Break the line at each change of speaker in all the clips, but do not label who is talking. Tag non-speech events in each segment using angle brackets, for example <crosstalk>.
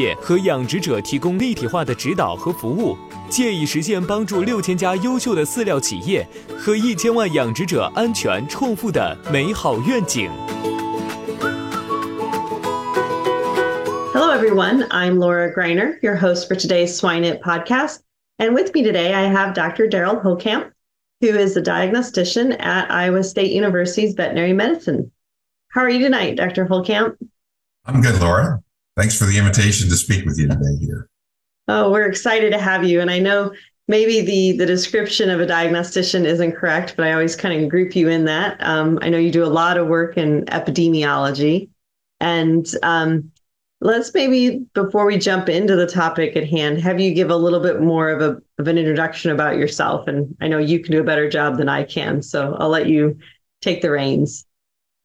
业和养殖者提供立体化的指导和服务，借以实现帮助六千家优秀的饲料企业和一千万养殖者安全创富的美好愿景。
Hello, everyone. I'm Laura Greiner, your host for today's Swine It podcast. And with me today, I have Dr. Derald Holtkamp, who is a diagnostician at Iowa State University's Veterinary Medicine. How are you tonight, Dr. Holtkamp?
I'm good, Laura. Thanks for the invitation to speak with you today here.
Oh, we're excited to have you. And I know maybe the the description of a diagnostician isn't correct, but I always kind of group you in that. Um, I know you do a lot of work in epidemiology, and um, let's maybe before we jump into the topic at hand, have you give a little bit more of a of an introduction about yourself. And I know you can do a better job than I can, so I'll let you take the reins.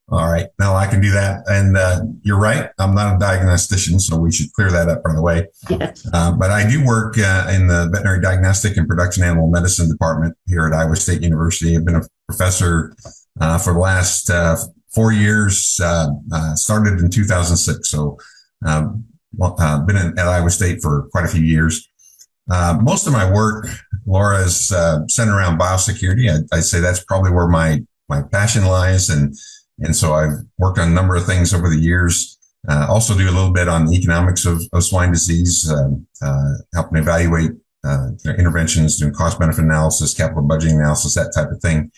All right. Now I can do that. And uh, you're right. I'm not a diagnostician, so we should clear that up right away. Yes. Uh, but I do work uh, in the veterinary diagnostic and production animal medicine department here at Iowa State University. I've been a professor uh, for the last uh, four years, uh, started in 2006. So um, been in, at Iowa State for quite a few years. most of my work, Laura, is centered around biosecurity. I, I'd say that's probably where my, my passion lies. And and so I've worked on a number of things over the years. Uh, also do a little bit on the economics of, of swine disease, uh, uh, helping evaluate uh, interventions, doing cost benefit analysis, capital budgeting analysis, that type of thing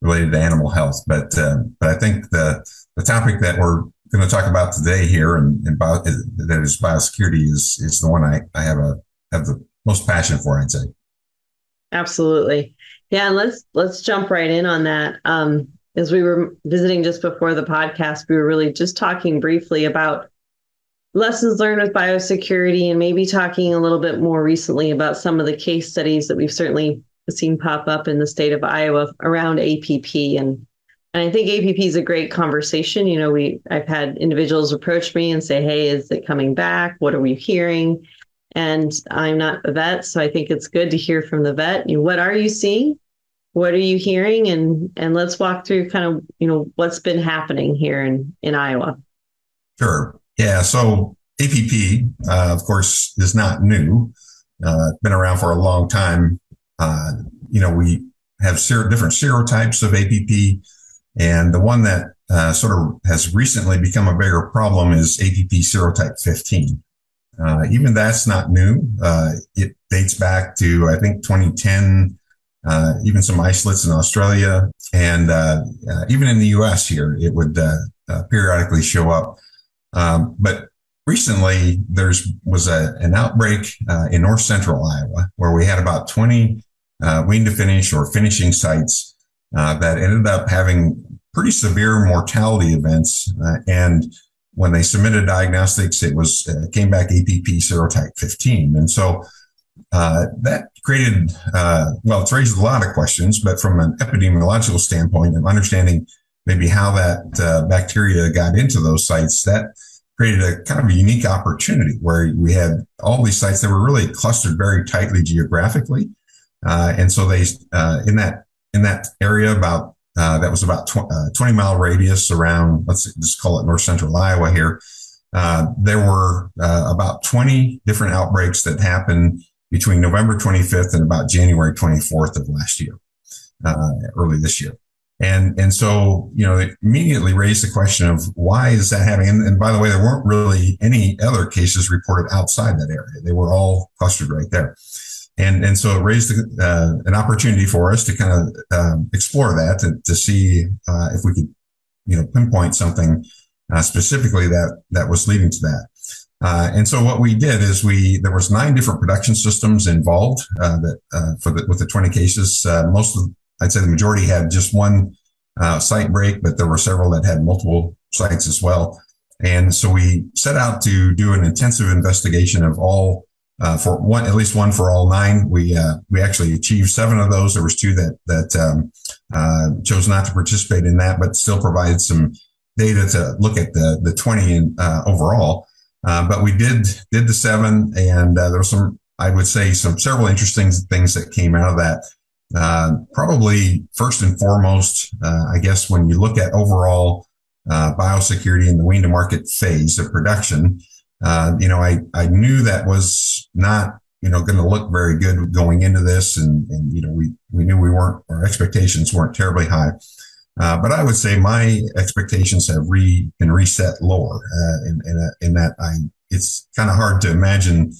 related to animal health. But uh, but I think the the topic that we're going to talk about today here and, and bio, that is biosecurity is is the one I, I have a have the most passion for. I'd say.
Absolutely, yeah. And let's let's jump right in on that. Um, as we were visiting just before the podcast, we were really just talking briefly about lessons learned with biosecurity and maybe talking a little bit more recently about some of the case studies that we've certainly seen pop up in the state of Iowa around APP and and I think APP is a great conversation. You know, we I've had individuals approach me and say, "Hey, is it coming back? What are we hearing?" And I'm not a vet, so I think it's good to hear from the vet. You know, what are you seeing? What are you hearing? And and let's walk through kind of you know what's been happening here in in iowa.
Sure. Yeah so app uh, of course is not new. Uh, been around for a long time. Uh, you know we have ser- different serotypes of app and the one that uh, sort of has recently become a bigger problem is app serotype 15 uh, even that's not new. Uh, it dates back to i think 2010 uh, even some isolates in Australia, and uh, uh, even in the U.S. here, it would uh, uh, periodically show up. Um, but recently, there's was a, an outbreak uh, in north central Iowa where we had about 20 wean to finish or finishing sites that ended up having pretty severe mortality events. and when they submitted diagnostics, it was came back APP serotype 15, and so uh, that created, uh, well, it's raised a lot of questions, but from an epidemiological standpoint of understanding maybe how that uh, bacteria got into those sites, that created a kind of a unique opportunity where we had all these sites that were really clustered very tightly geographically. Uh, and so they, uh, in that, in that area about, uh, that was about tw- uh, 20 mile radius around, let's just call it north central Iowa here. There were about 20 different outbreaks that happened between November 25th and about January 24th of last year, early this year. And, and so, you know, it immediately raised the question of why is that happening? And, and, by the way, there weren't really any other cases reported outside that area. They were all clustered right there. And, and so it raised uh, an opportunity for us to kind of um, explore that to, to see uh, if we could, you know, pinpoint something uh, specifically that, that was leading to that. Uh, and so what we did is we there was nine different production systems involved uh, that uh, for the with the 20 cases. most of I'd say the majority had just one uh, site break, but there were several that had multiple sites as well. And so we set out to do an intensive investigation of all uh, for one, at least one for all nine. We uh, we actually achieved seven of those. There was two that that um, uh, chose not to participate in that, but still provided some data to look at the the twenty in, uh, overall. Uh, but we did did the seven, and there was some I would say some several interesting things that came out of that. Uh, probably first and foremost, uh, I guess when you look at overall uh, biosecurity in the wean to market phase of production, uh, you know, I, I knew that was not, you know, going to look very good going into this. And, and, you know, we, we knew we weren't, our expectations weren't terribly high. Uh, but I would say my expectations have re, been reset lower, in, in, a, in that I, it's kind of hard to imagine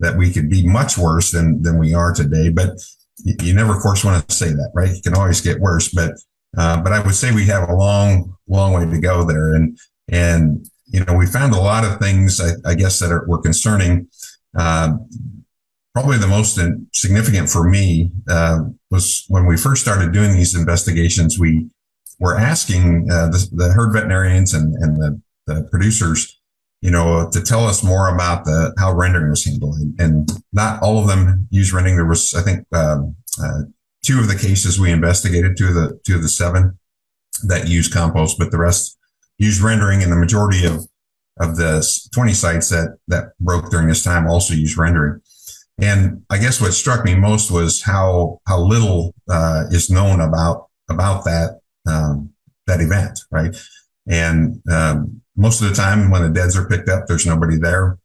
that we could be much worse than, than we are today. But you, you never, of course, want to say that, right? It can always get worse, but uh, but I would say we have a long, long way to go there, and and you know we found a lot of things I, I guess that are, were concerning. Uh, probably the most significant for me uh, was when we first started doing these investigations. We were asking uh, the, the, herd veterinarians and, and the, the producers you know, to tell us more about the how rendering was handled. And not all of them use rendering. There was, I think, um, uh, two of the cases we investigated, two of the two of the seven that use compost, but the rest use rendering, and the majority of of the 20 sites that that broke during this time also use rendering. And I guess what struck me most was how how little uh, is known about about that um, that event, right? And um, most of the time when the deads are picked up, there's nobody there.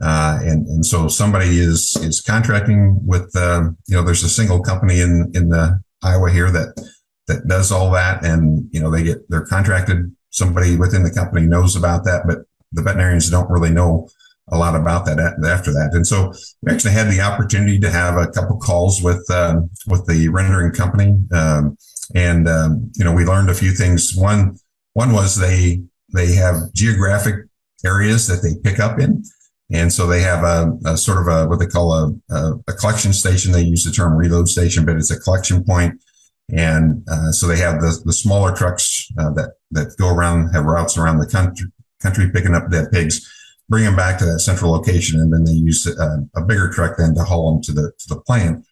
Uh, and, and so somebody is, is contracting with, uh, you know, there's a single company in, in the Iowa here that, that does all that. And, you know, they get, they're contracted. Somebody within the company knows about that, but the veterinarians don't really know a lot about that after that. And so we actually had the opportunity to have a couple calls with, uh, with the rendering company. Um, and, um, you know, we learned a few things. One, one was they, they have geographic areas that they pick up in. And so they have a, a sort of a, what they call a, a, a, collection station. They use the term reload station, but it's a collection point. And uh, so they have the, the smaller trucks uh, that, that go around, have routes around the country, country picking up dead pigs, bring them back to that central location. And then they use a, uh, a bigger truck then to haul them to the, to the plant.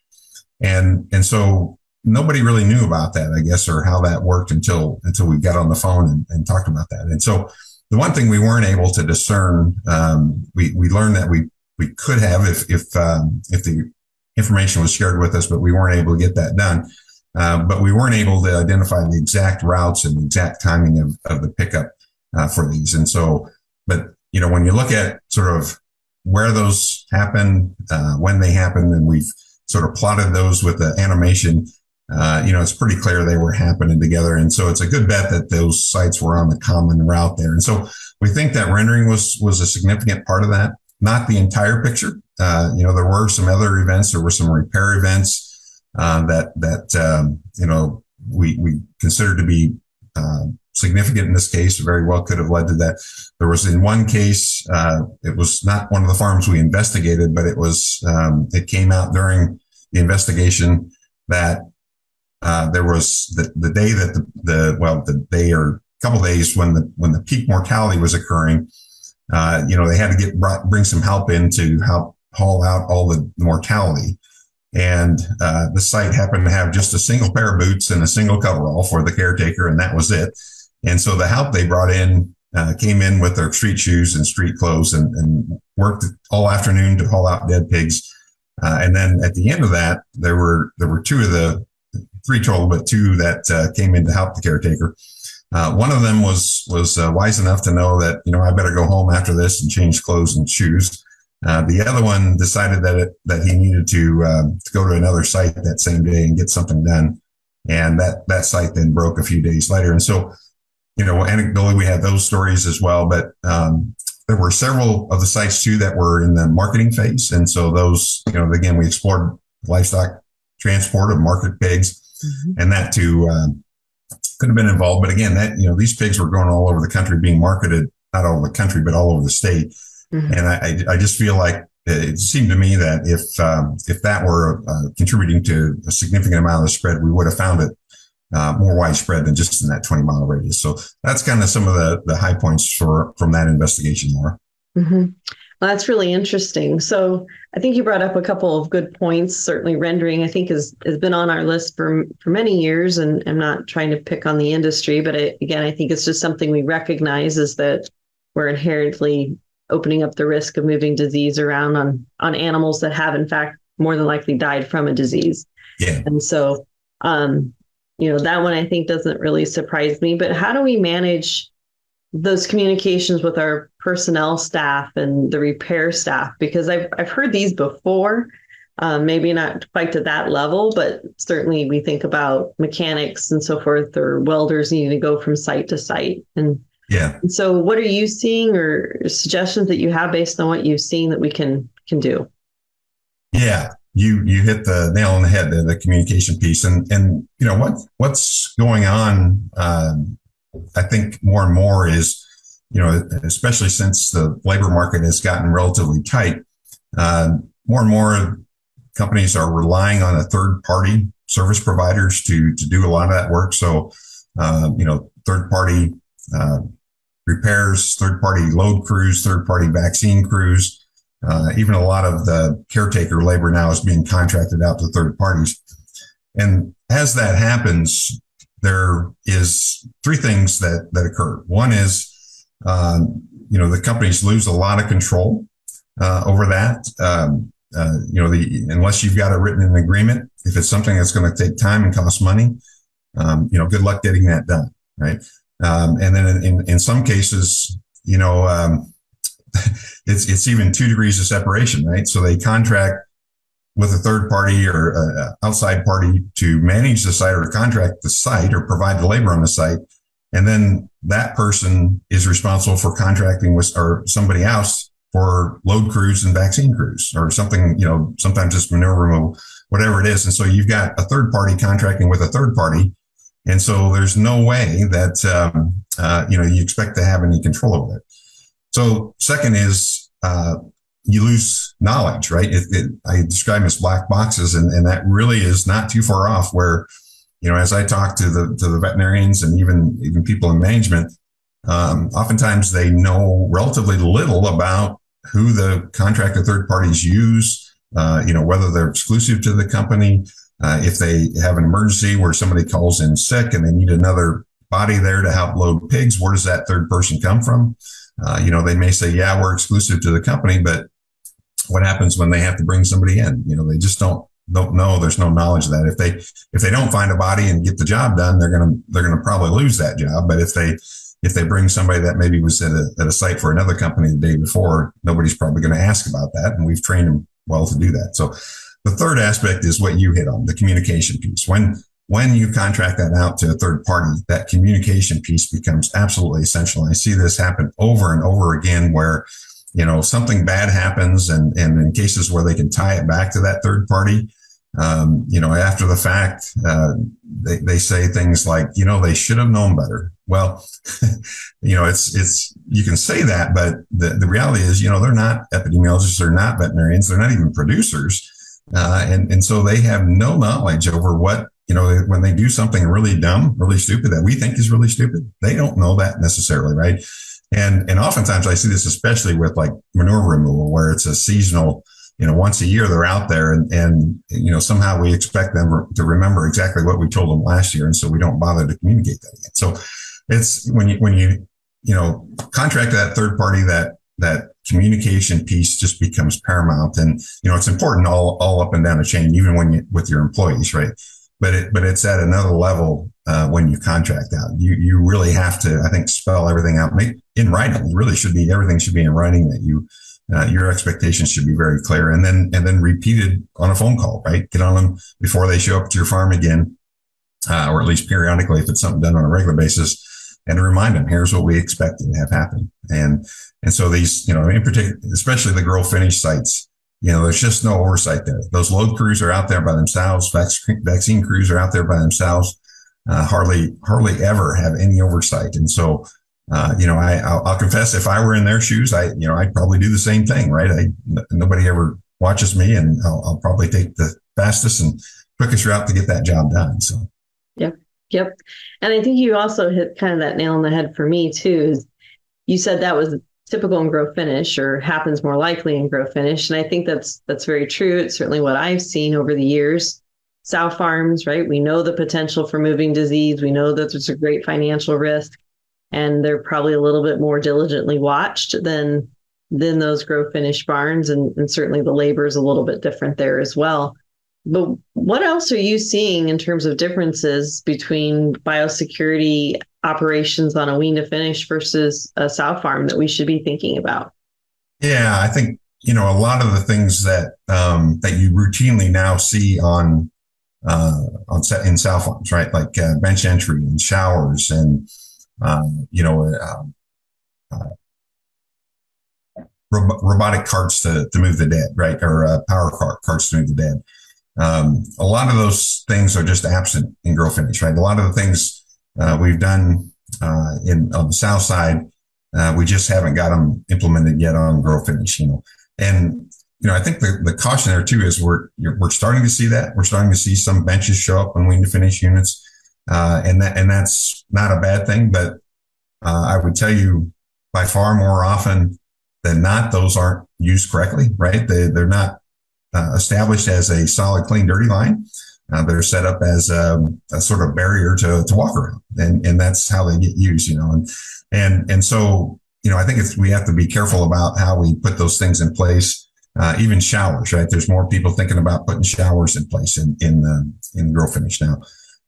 And, and so nobody really knew about that, I guess, or how that worked until until we got on the phone and, and talked about that. And so the one thing we weren't able to discern, um, we we learned that we we could have if if um, if the information was shared with us, but we weren't able to get that done. Uh, but we weren't able to identify the exact routes and the exact timing of, of the pickup uh, for these. And so, but you know, when you look at sort of where those happen, uh, when they happen, and we've sort of plotted those with the animation, uh, you know, it's pretty clear they were happening together. And so it's a good bet that those sites were on the common route there. And so we think that rendering was, was a significant part of that, not the entire picture. Uh, you know, there were some other events. There were some repair events, uh, that, that, um, you know, we, we consider to be, uh, significant in this case, very well could have led to that. There was in one case, uh, it was not one of the farms we investigated, but it was, um, it came out during the investigation that uh, there was the, the day that the, the, well, the day or couple days when the, when the peak mortality was occurring, uh, you know, they had to get, bring some help in to help haul out all the mortality. And, uh, the site happened to have just a single pair of boots and a single coverall for the caretaker. And that was it. And so the help they brought in, uh, came in with their street shoes and street clothes and, and worked all afternoon to haul out dead pigs. Uh, and then at the end of that, there were there were two of the three total, but two that uh, came in to help the caretaker. Uh, one of them was was uh, wise enough to know that you know I better go home after this and change clothes and shoes. Uh, the other one decided that it, that he needed to um, to go to another site that same day and get something done, and that that site then broke a few days later. And so, you know, anecdotally we had those stories as well, but um, there were several of the sites too that were in the marketing phase, and so those, you know, again we explored livestock transport of market pigs, mm-hmm. and that too. Um, could have been involved. But again, that, you know, these pigs were going all over the country being marketed, not all over the country, but all over the state. Mm-hmm. And I, I just feel like it seemed to me that if, um, if that were uh, contributing to a significant amount of the spread, we would have found it uh, more widespread than just in that 20 mile radius. So that's kind of some of the, the high points for, from that investigation, Laura.
Mm-hmm. Well, that's really interesting. So I think you brought up a couple of good points. Certainly, rendering I think has has been on our list for for many years, and I'm not trying to pick on the industry, but it, again, I think it's just something we recognize is that we're inherently opening up the risk of moving disease around on on animals that have in fact more than likely died from a disease.
Yeah.
And so, um, you know, that one I think doesn't really surprise me. But how do we manage those communications with our personnel staff and the repair staff because I've I've heard these before. Um, maybe not quite to that level, but certainly we think about mechanics and so forth, or welders needing to go from site to site. And
yeah.
And so, what are you seeing, or suggestions that you have based on what you've seen that we can can do?
Yeah, you you hit the nail on the head there, the communication piece, and and you know what what's going on um, I think more and more is, you know, especially since the labor market has gotten relatively tight, uh, more and more companies are relying on a third party service providers to to do a lot of that work. So, uh, you know, third party uh, repairs, third party load crews, third party vaccine crews. Uh, even a lot of the caretaker labor now is being contracted out to third parties. And as that happens, there is three things that that occur. One is, um, you know, the companies lose a lot of control uh, over that. Um, uh, you know, the unless you've got it written in an agreement, if it's something that's going to take time and cost money, um, you know, good luck getting that done, right? Um, and then in, in, in some cases, you know, um, <laughs> it's it's even two degrees of separation, right? So they contract with a third party or a outside party to manage the site or contract the site or provide the labor on the site. And then that person is responsible for contracting with or somebody else for load crews and vaccine crews or something, you know, sometimes it's manure removal, whatever it is. And so you've got a third party contracting with a third party. And so there's no way that, um, uh, you know, you expect to have any control over it. So second is, uh, you lose knowledge, right? It, it, I describe them as black boxes, and, and that really is not too far off. Where, you know, as I talk to the to the veterinarians and even even people in management, um, oftentimes they know relatively little about who the contractor third parties use. Uh, you know, whether they're exclusive to the company, uh, if they have an emergency where somebody calls in sick and they need another body there to help load pigs, where does that third person come from? Uh, you know, they may say, yeah, we're exclusive to the company, but what happens when they have to bring somebody in? You know, they just don't don't know. There's no knowledge of that. If they if they don't find a body and get the job done, they're gonna they're gonna probably lose that job. But if they if they bring somebody that maybe was at a, at a site for another company the day before, nobody's probably going to ask about that. And we've trained them well to do that. So the third aspect is what you hit on the communication piece. When, when you contract that out to a third party, that communication piece becomes absolutely essential. And I see this happen over and over again where you know, something bad happens and, and in cases where they can tie it back to that third party, um, you know, after the fact, uh, they, they say things like, you know, they should have known better. Well, <laughs> you know, it's, it's, you can say that, but the, the reality is, you know, they're not epidemiologists. They're not veterinarians. They're not even producers. Uh, and, and so they have no knowledge over what, you know, when they do something really dumb, really stupid that we think is really stupid, they don't know that necessarily, right? And, and oftentimes I see this, especially with like manure removal, where it's a seasonal, you know, once a year they're out there and, and, you know, somehow we expect them to remember exactly what we told them last year. And so we don't bother to communicate that again. So it's when you, when you, you know, contract that third party that, that communication piece just becomes paramount. And, you know, it's important all, all up and down the chain, even when you, with your employees, right? But it, but it's at another level, uh, when you contract out. You, you really have to, I think, spell everything out, make in writing. It really should be, everything should be in writing that you, uh, your expectations should be very clear and then, and then repeated on a phone call, right? Get on them before they show up to your farm again, uh, or at least periodically if it's something done on a regular basis and to remind them, here's what we expect to have happen. And, and so these, you know, in particular, especially the grow finish sites, you know, there's just no oversight there. Those load crews are out there by themselves. Vaccine crews are out there by themselves. Uh, hardly, hardly ever have any oversight. And so, uh, you know, I, I'll, I'll, confess if I were in their shoes, I, you know, I'd probably do the same thing, right? I, nobody ever watches me and I'll, I'll probably take the fastest and quickest route to get that job done. So,
yep. Yep. And I think you also hit kind of that nail on the head for me too. Is you said that was typical in grow finish or happens more likely in grow finish. And I think that's that's very true. It's certainly what I've seen over the years. Sow farms, right? We know the potential for moving disease. We know that there's a great financial risk and they're probably a little bit more diligently watched than than those grow finish barns and, and certainly the labor is a little bit different there as well but what else are you seeing in terms of differences between biosecurity operations on a wean to finish versus a sow farm that we should be thinking about
yeah i think you know a lot of the things that um, that you routinely now see on uh, on set in sow farms right like uh, bench entry and showers and um, you know, um, uh, ro- robotic carts to, to move the dead, right? Or uh, power car- carts to move the dead. Um, a lot of those things are just absent in grow finish, right? A lot of the things uh, we've done uh, in on the south side, uh, we just haven't got them implemented yet on grow finish, you know. And you know, I think the, the caution there too is we're we're starting to see that we're starting to see some benches show up on wean to finish units. Uh, and that, and that's not a bad thing, but, uh, I would tell you by far more often than not, those aren't used correctly, right? They, they're not uh, established as a solid, clean, dirty line. Uh, they're set up as um, a sort of barrier to, to walk around and, and that's how they get used, you know, and, and, and so, you know, I think it's we have to be careful about how we put those things in place. Uh, even showers, right? There's more people thinking about putting showers in place in in uh, in grow finish now.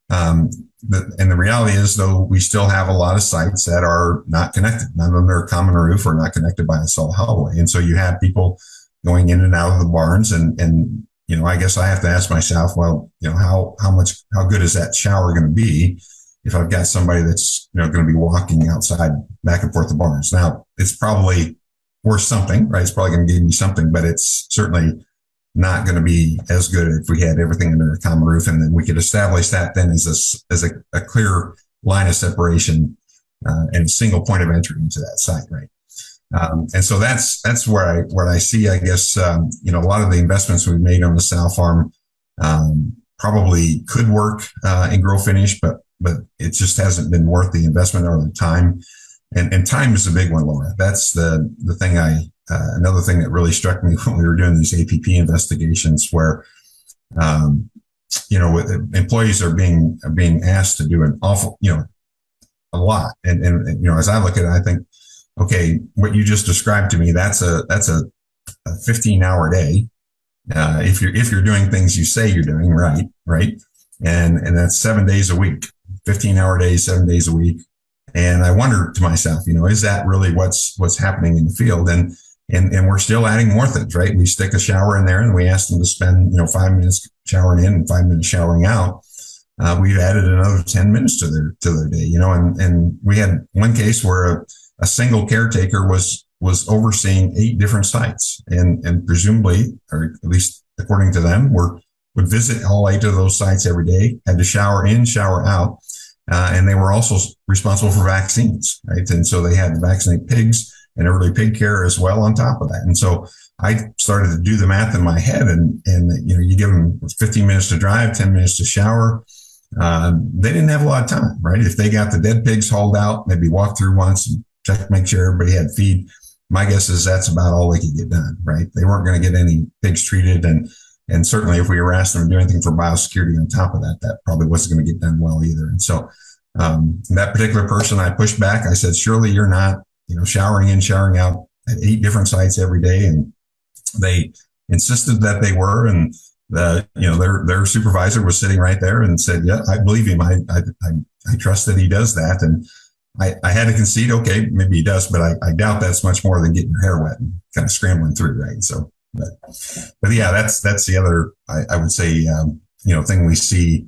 Um, the, and the reality is, though, we still have a lot of sites that are not connected, None of them are common roof or not connected by a solid hallway. And so you have people going in and out of the barns. And, and, you know, I guess I have to ask myself, well, you know, how, how much, how good is that shower going to be if I've got somebody that's, you know, going to be walking outside back and forth the barns? Now, it's probably worth something, right? It's probably going to give me something, but it's certainly not going to be as good if we had everything under a common roof. And then we could establish that then as a, as a, a clear line of separation uh, and single point of entry into that site, right? Um, and so that's that's where I what I see, I guess, um, you know, a lot of the investments we've made on the sow farm um, probably could work uh, in grow finish, but but it just hasn't been worth the investment or the time. And and time is a big one, Laura. That's the the thing I uh, another thing that really struck me <laughs> when we were doing these APP investigations, where um, you know with employees are being are being asked to do an awful, you know, a lot, and, and, and you know, as I look at it, I think, okay, what you just described to me, that's a that's a, a 15 hour day. Uh, if you're if you're doing things you say you're doing right, right, and and that's seven days a week, 15 hour days, seven days a week. And I wonder to myself, you know, is that really what's what's happening in the field? And and, and we're still adding more things, right? We stick a shower in there and we ask them to spend, you know, five minutes showering in and five minutes showering out. Uh, we've added another 10 minutes to their, to their day, you know, and, and we had one case where a, a single caretaker was, was overseeing eight different sites and, and presumably, or at least according to them, were, would visit all eight of those sites every day, had to shower in, shower out. Uh, and they were also responsible for vaccines, right? And so they had to vaccinate pigs and early pig care as well on top of that. And so I started to do the math in my head and, and, you know, you give them 15 minutes to drive, 10 minutes to shower. Uh, they didn't have a lot of time, right? If they got the dead pigs hauled out, maybe walk through once and check, make sure everybody had feed. My guess is that's about all they could get done, right? They weren't going to get any pigs treated. And, and certainly if we were asked them to do anything for biosecurity on top of that, that probably wasn't going to get done well either. And so, um, that particular person I pushed back, I said, surely you're not you know, showering in, showering out at eight different sites every day, and they insisted that they were, and the you know their their supervisor was sitting right there and said, "Yeah, I believe him. I I I, I trust that he does that." And I, I had to concede, okay, maybe he does, but I, I doubt that's much more than getting your hair wet and kind of scrambling through, right? So, but but yeah, that's that's the other I, I would say um, you know thing we see.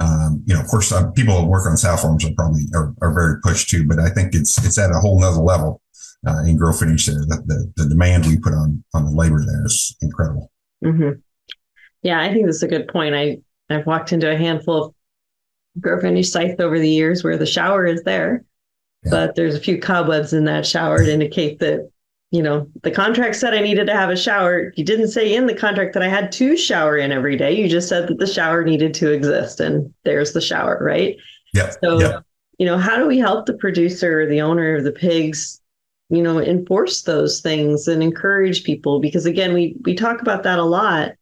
Um, you know, of course, uh, people who work on sow farms are probably are, are very pushed too, but I think it's it's at a whole nother level uh, in grow finish there. The, the, the demand we put on on the labor there is incredible.
Mm-hmm. Yeah, I think that's a good point. I I've walked into a handful of grow finish sites over the years where the shower is there, yeah. but there's a few cobwebs in that shower to indicate that you know the contract said I needed to have a shower. You didn't say in the contract that I had to shower in every day. You just said that the shower needed to exist, and there's the shower, right?
Yeah.
So.
Yep.
You know, how do we help the producer, or the owner of the pigs, you know enforce those things and encourage people because again we we talk about that a lot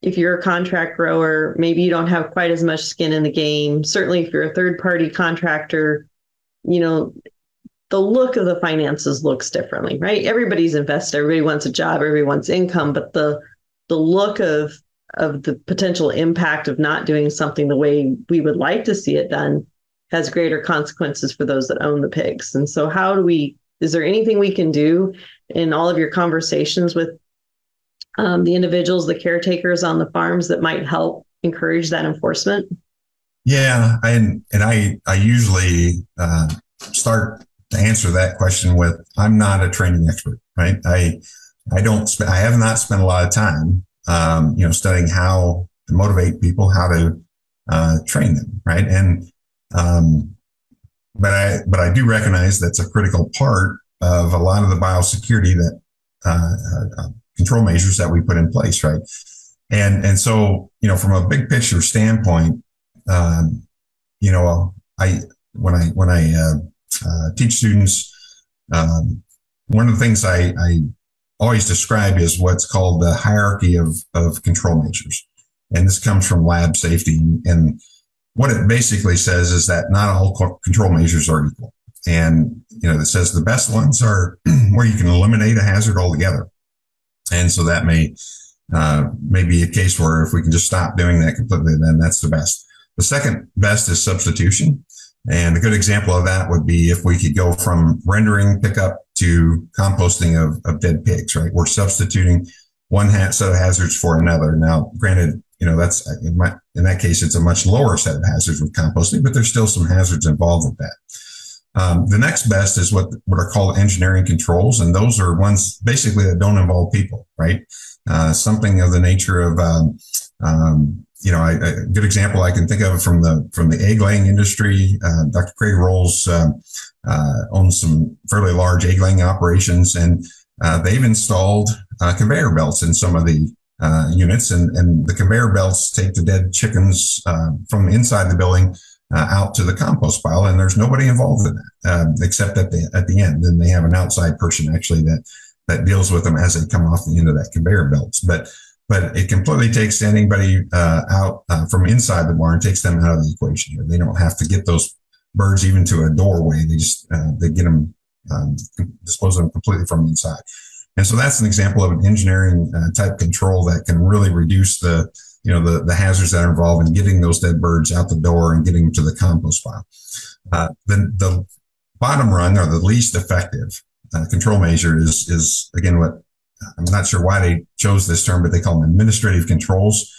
if you're a contract grower maybe you don't have quite as much skin in the game certainly if you're a third party contractor you know the look of the finances looks differently right everybody's invested everybody wants a job everybody wants income but the the look of of the potential impact of not doing something the way we would like to see it done has greater consequences for those that own the pigs and so how do we is there anything we can do in all of your conversations with um, the individuals, the caretakers on the farms that might help encourage that enforcement?
Yeah, and and I I usually uh, start answer that question with I'm not a training expert, right? I I don't I have not spent a lot of time, um, you know, studying how to motivate people, how to uh, train them, right? And um, but I but I do recognize that's a critical part of a lot of the biosecurity that uh, uh, control measures that we put in place, right? And and so you know, from a big picture standpoint, um, you know, I when I when I uh teach students, um, one of the things I, I always describe is what's called the hierarchy of of control measures, and this comes from lab safety and what it basically says is that not all control measures are equal. And, you know, it says the best ones are <clears throat> where you can eliminate a hazard altogether. And so that may, uh, may be a case where if we can just stop doing that completely, then that's the best. The second best is substitution. And a good example of that would be if we could go from rendering pickup to composting of, of dead pigs, right? We're substituting one set of hazards for another. Now, granted, you know, that's in, my, in that case, it's a much lower set of hazards with composting, but there's still some hazards involved with that. Um, the next best is what, what are called engineering controls. And those are ones basically that don't involve people, right? Uh, something of the nature of, um, um, you know, I, a good example I can think of from the, from the egg laying industry, uh, Dr. Craig Rowles, uh, uh, owns some fairly large egg laying operations and, uh, they've installed, uh, conveyor belts in some of the, uh, units, and, and the conveyor belts take the dead chickens uh, from inside the building out to the compost pile, and there's nobody involved in that um, except at the at the end. And they have an outside person actually that that deals with them as they come off the end of that conveyor belts. But but it completely takes anybody uh, out uh, from inside the barn, takes them out of the equation. They don't have to get those birds even to a doorway. They just uh, they get them um, dispose of them completely from inside. And so that's an example of an engineering uh, type control that can really reduce the, you know, the, the hazards that are involved in getting those dead birds out the door and getting them to the compost pile. Uh, the, the bottom rung or the least effective uh, control measure is, is again, what I'm not sure why they chose this term, but they call them administrative controls.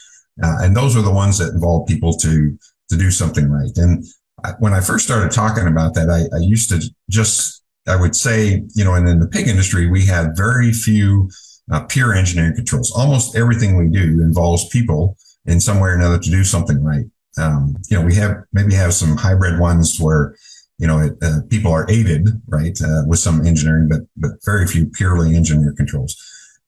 Uh, and those are the ones that involve people to, to do something right. And I, when I first started talking about that, I, I used to just I would say, you know, and in the pig industry, we have very few uh, pure engineering controls. Almost everything we do involves people in some way or another to do something right. Um, you know, we have maybe have some hybrid ones where, you know, it, uh, people are aided, right, uh, with some engineering, but but very few purely engineered controls.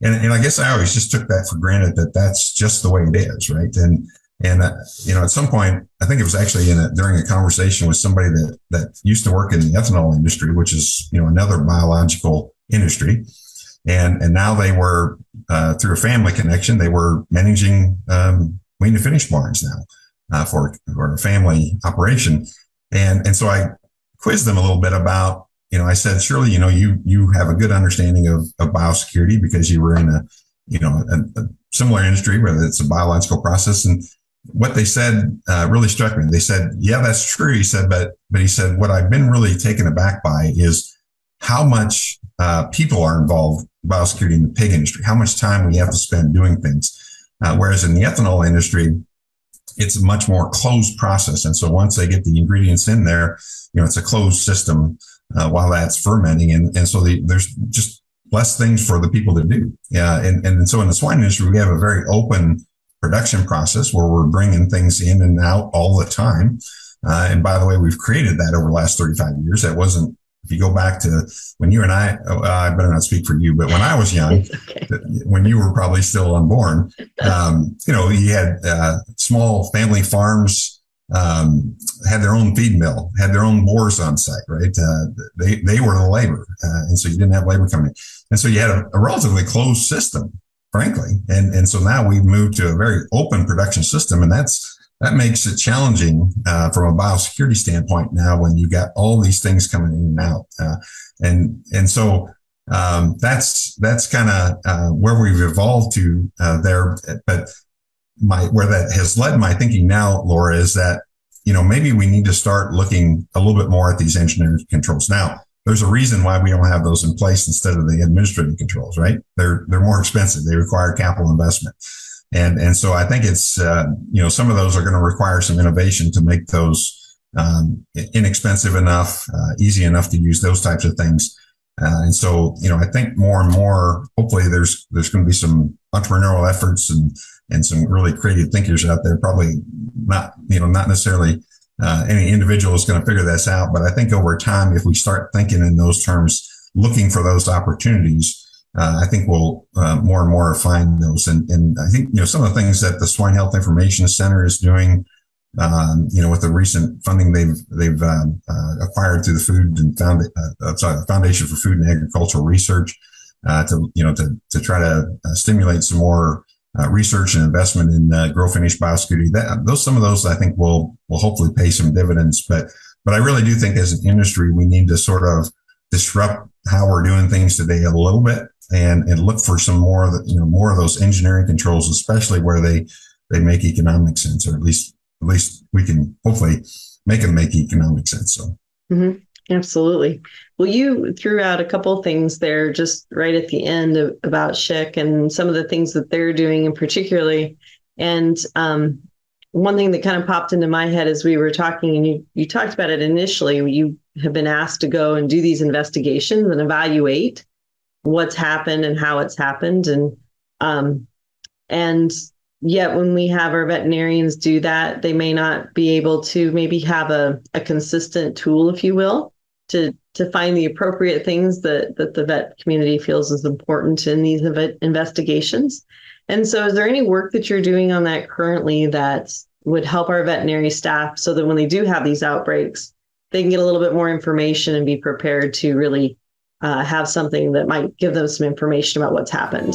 And, and I guess I always just took that for granted that that's just the way it is, right? And and uh, you know, at some point, I think it was actually in a, during a conversation with somebody that that used to work in the ethanol industry, which is you know another biological industry, and and now they were uh, through a family connection, they were managing um, wean to finish barns now uh, for for a family operation, and and so I quizzed them a little bit about you know, I said, surely, you know, you you have a good understanding of, of biosecurity because you were in a, you know, a, a similar industry, whether it's a biological process. And what they said uh, really struck me. They said, "Yeah, that's true." He said, "But but he said what I've been really taken aback by is how much uh, people are involved in biosecurity in the pig industry. How much time we have to spend doing things, uh, whereas in the ethanol industry." It's a much more closed process. And so once they get the ingredients in there, you know, it's a closed system uh, while that's fermenting. And, and so the, there's just less things for the people to do. Yeah. And, and so in the swine industry, we have a very open production process where we're bringing things in and out all the time. Uh, and by the way, we've created that over the last 35 years. That wasn't, if you go back to when you and I, uh, I better not speak for you, but when I was <laughs> young, okay. when you were probably still unborn, um, you know, you had uh, small family farms, um, had their own feed mill, had their own boars on site, right? Uh, they, they were the labor. Uh, and so you didn't have labor coming in. And so you had a, a relatively closed system frankly. And, and so now we've moved to a very open production system and that's, that makes it challenging uh, from a biosecurity standpoint now when you got all these things coming in and out. Uh, and, and so, um, that's, that's kind of, uh, where we've evolved to, uh, there. But my, where that has led my thinking now, Laura, is that, you know, maybe we need to start looking a little bit more at these engineering controls. Now, there's a reason why we don't have those in place instead of the administrative controls, right? They're, they're more expensive. They require capital investment. And, and so I think it's, uh, you know, some of those are going to require some innovation to make those, um, inexpensive enough, uh, easy enough to use those types of things. Uh, and so, you know, I think more and more, hopefully there's, there's going to be some entrepreneurial efforts and, and some really creative thinkers out there, probably not, you know, not necessarily uh, any individual is going to figure this out. But I think over time, if we start thinking in those terms, looking for those opportunities, uh, I think we'll uh, more and more find those. And, and I think, you know, some of the things that the Swine Health Information Center is doing, um, you know, with the recent funding they've, they've um, uh, acquired through the Food and Found, uh, sorry, the Foundation for Food and Agricultural Research, uh, to, you know, to, to try to stimulate some more uh, research and investment in uh, grow finish biosecurity. That those some of those I think will will hopefully pay some dividends. But but I really do think as an industry we need to sort of disrupt how we're doing things today a little bit and and look for some more of the, you know more of those engineering controls, especially where they they make economic sense, or at least at least we can hopefully make them make economic sense. So.
Mm-hmm. Absolutely. Well, you threw out a couple things there just right at the end of, about SHIC and some of the things that they're doing, and particularly. And um, one thing that kind of popped into my head as we were talking, and you you talked about it initially. You have been asked to go and do these investigations and evaluate what's happened and how it's happened, and um, and yet when we have our veterinarians do that, they may not be able to maybe have a, a consistent tool, if you will, to to find the appropriate things that that the vet community feels is important in these investigations. And so, is there any work that you're doing on that currently that would help our veterinary staff so that when they do have these outbreaks, they can get a little bit more information and be prepared to really uh, have something that might give them some information about what's happened?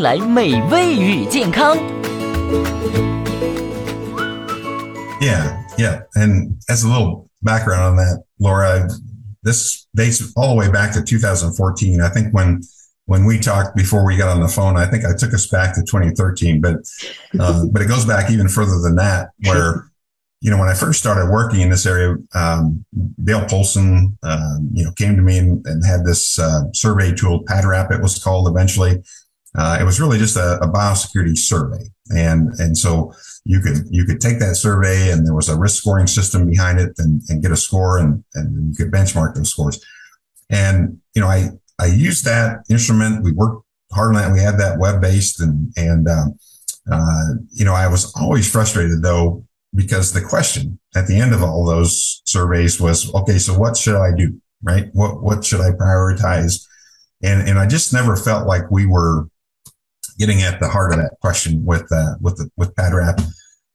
来美味与健康。
Yeah, yeah, and as a little background on that, Laura, this dates all the way back to 2014. I think when when we talked before we got on the phone, I think I took us back to 2013, but uh, <laughs> but it goes back even further than that, where you know when I first started working in this area, um, Dale Polson, um, you know, came to me and, and had this uh, survey tool, PADRAP, it was called eventually, uh, it was really just a, a, biosecurity survey. And, and so you could, you could take that survey and there was a risk scoring system behind it and, and get a score and, and you could benchmark those scores. And, you know, I, I used that instrument. We worked hard on that. We had that web based and, and, um, uh, you know, I was always frustrated though because the question at the end of all those surveys was, okay, so what should I do? Right? What, what should I prioritize? And, and I just never felt like we were getting at the heart of that question with, uh, with, the, with PADRAP.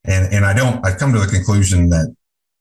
And, and I don't, I come to the conclusion that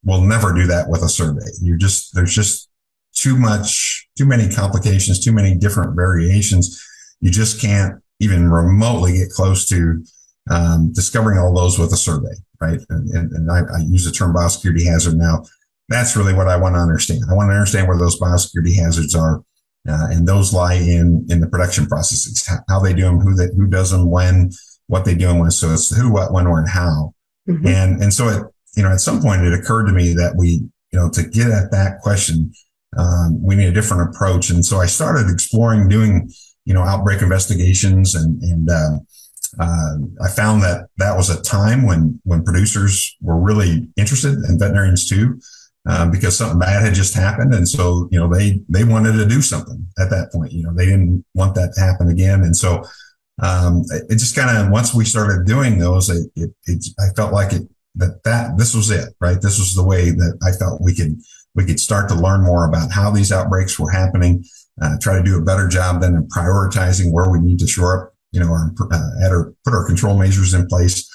we'll never do that with a survey. You're just, there's just too much, too many complications, too many different variations. You just can't even remotely get close to um, discovering all those with a survey, right? And, and, and I, I, use the term biosecurity hazard now. That's really what I want to understand. I want to understand where those biosecurity hazards are, uh, and those lie in in the production processes, how they do them, who they, who does them, when, what they do them with. So it's who, what, when, where, and how. Mm-hmm. And and so it, you know, at some point it occurred to me that we, you know, to get at that question, um, we need a different approach. And so I started exploring doing, you know, outbreak investigations and and um, uh, I found that that was a time when when producers were really interested and veterinarians too, um, because something bad had just happened, and so you know they they wanted to do something at that point. You know they didn't want that to happen again, and so um, it just kind of once we started doing those, it, it, it, I felt like it that that this was it, right? This was the way that I felt we could we could start to learn more about how these outbreaks were happening, uh, try to do a better job then in prioritizing where we need to shore up you know, our, uh, our put our control measures in place.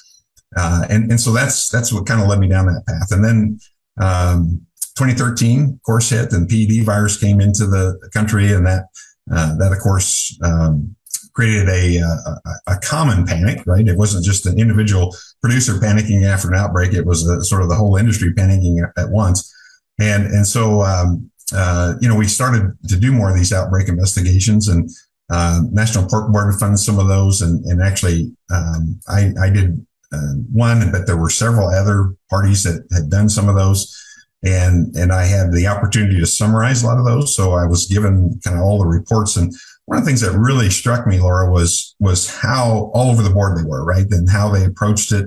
Uh, and, and so that's, that's what kind of led me down that path. And then, um, 2013 of course hit and PED virus came into the country and that, uh, that of course, um, created a, a, a, common panic, right? It wasn't just an individual producer panicking after an outbreak. It was a, sort of the whole industry panicking at, at once. And, and so, um, uh, you know, we started to do more of these outbreak investigations and, uh, National Pork Board funded some of those, and and actually, um, I I did uh, one, but there were several other parties that had done some of those, and and I had the opportunity to summarize a lot of those. So I was given kind of all the reports, and one of the things that really struck me, Laura, was was how all over the board they were, right, and how they approached it,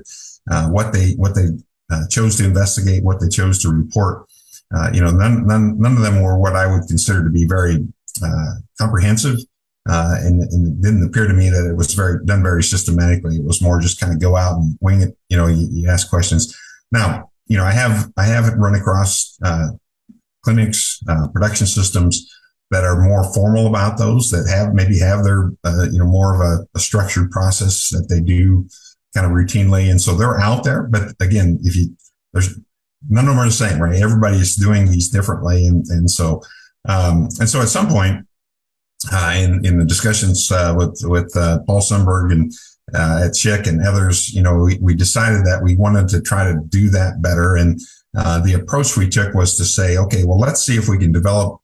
uh, what they what they uh, chose to investigate, what they chose to report. Uh, you know, none, none none of them were what I would consider to be very uh, comprehensive uh, and, and, it didn't appear to me that it was very done very systematically. It was more just kind of go out and wing it. You know, you, you ask questions. Now, you know, I have I have run across uh, clinics, uh, production systems that are more formal about those that have maybe have their uh, you know more of a, a, structured process that they do kind of routinely, and so they're out there. But again, if you there's none of them are the same, right? Everybody is doing these differently, and and so um, and so at some point uh, in, in the discussions uh, with with uh, Paul Sundberg and uh, at SHIC and others, you know, we, we decided that we wanted to try to do that better. And uh, the approach we took was to say, okay, well, let's see if we can develop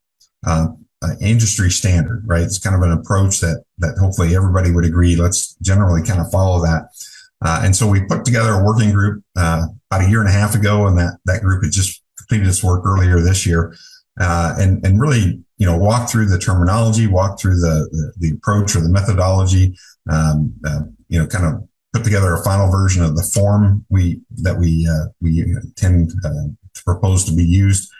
uh, an industry standard, right? It's kind of an approach that that hopefully everybody would agree. Let's generally kind of follow that. and so we put together a working group about a year and a half ago, and that that group had just completed its work earlier this year. Uh, and and really you know walk through the terminology, walk through the the, the approach or the methodology, um, uh, you know, kind of put together a final version of the form we that we uh, we intend uh, to propose to be used,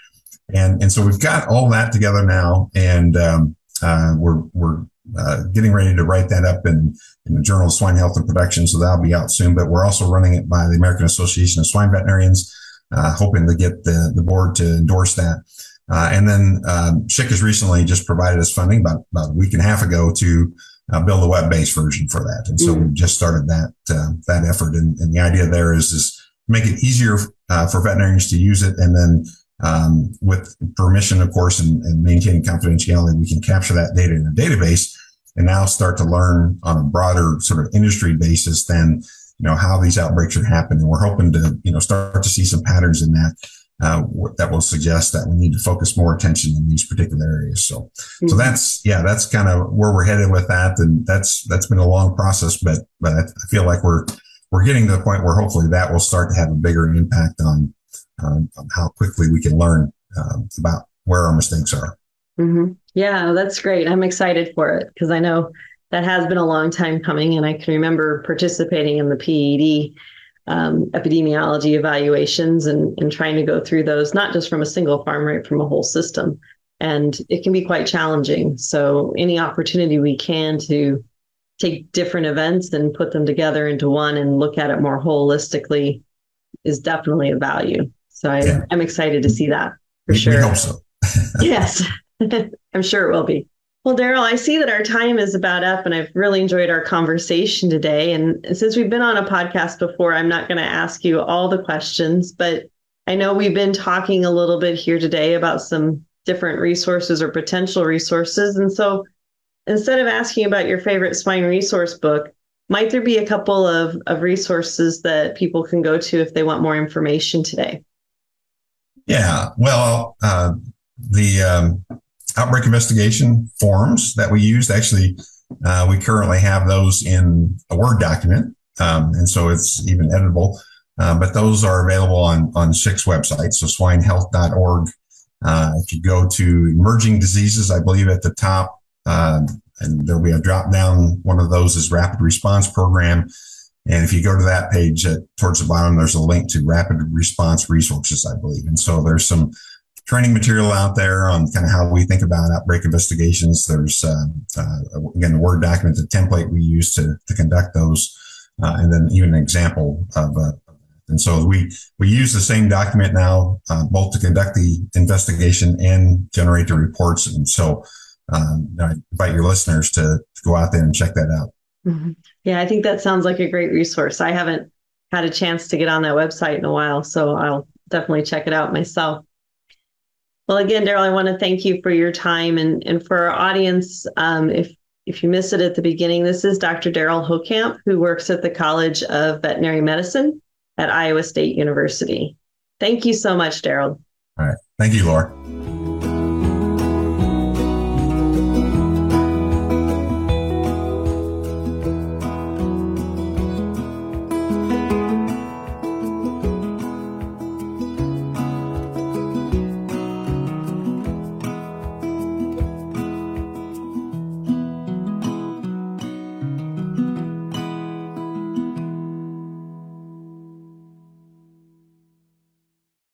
and and so we've got all that together now, and um, uh, we're we're uh, getting ready to write that up in, in the Journal of Swine Health and Production, so that'll be out soon. But we're also running it by the American Association of Swine Veterinarians, uh, hoping to get the the board to endorse that. Uh, and then um, SHIC has recently just provided us funding about, about a week and a half ago to uh, build a web-based version for that. And so mm. we just started that uh, that effort. And, and, the idea there is is make it easier uh, for veterinarians to use it, and then um, with permission, of course, and, and, maintaining confidentiality, we can capture that data in a database and now start to learn on a broader sort of industry basis than you know how these outbreaks are happening. We're hoping to you know start to see some patterns in that uh, that will suggest that we need to focus more attention in these particular areas. So, mm-hmm. so that's yeah, that's kind of where we're headed with that, and that's that's been a long process, but but I feel like we're we're getting to the point where hopefully that will start to have a bigger impact on, um, on how quickly we can learn um, about where our mistakes are.
Mm-hmm. Yeah, that's great. I'm excited for it because I know that has been a long time coming, and I can remember participating in the PED um, epidemiology evaluations and, and trying to go through those, not just from a single farm, right, from a whole system. And it can be quite challenging. So, any opportunity we can to take different events and put them together into one and look at it more holistically is definitely a value. So I, yeah. I'm excited to see that for we, sure.
We hope so. <laughs>
yes, <laughs> I'm sure it will be. Well, Derald, I see that our time is about up, and I've really enjoyed our conversation today. And since we've been on a podcast before, I'm not going to ask you all the questions, but I know we've been talking a little bit here today about some different resources or potential resources. And so instead of asking about your favorite swine resource book, might there be a couple of, of resources that people can go to if they want more information today?
Yeah, well, uh, the um, outbreak investigation forms that we used actually, uh, we currently have those in a Word document. Um, and so it's even editable. Uh, but those are available on, on SHIC's websites. So swinehealth.org. Uh, if you go to emerging diseases, I believe at the top, um, and there'll be a drop down. One of those is rapid response program. And if you go to that page uh, towards the bottom, there's a link to rapid response resources, I believe. And so there's some training material out there on kind of how we think about outbreak investigations. There's, uh, uh, again, the Word document, the template we use to, to conduct those, uh, and then even an example of, uh, and so we, we use the same document now, uh, both to conduct the investigation and generate the reports. And so um, I invite your listeners to, to, go out there and check that out.
Mm-hmm. Yeah, I think that sounds like a great resource. I haven't had a chance to get on that website in a while, so I'll definitely check it out myself. Well, again, Derald, I want to thank you for your time and, and for our audience. Um, if if you missed it at the beginning, this is Dr. Derald Holtkamp, who works at the College of Veterinary Medicine at Iowa State University. Thank you so much, Derald.
All right. Thank you, Laura.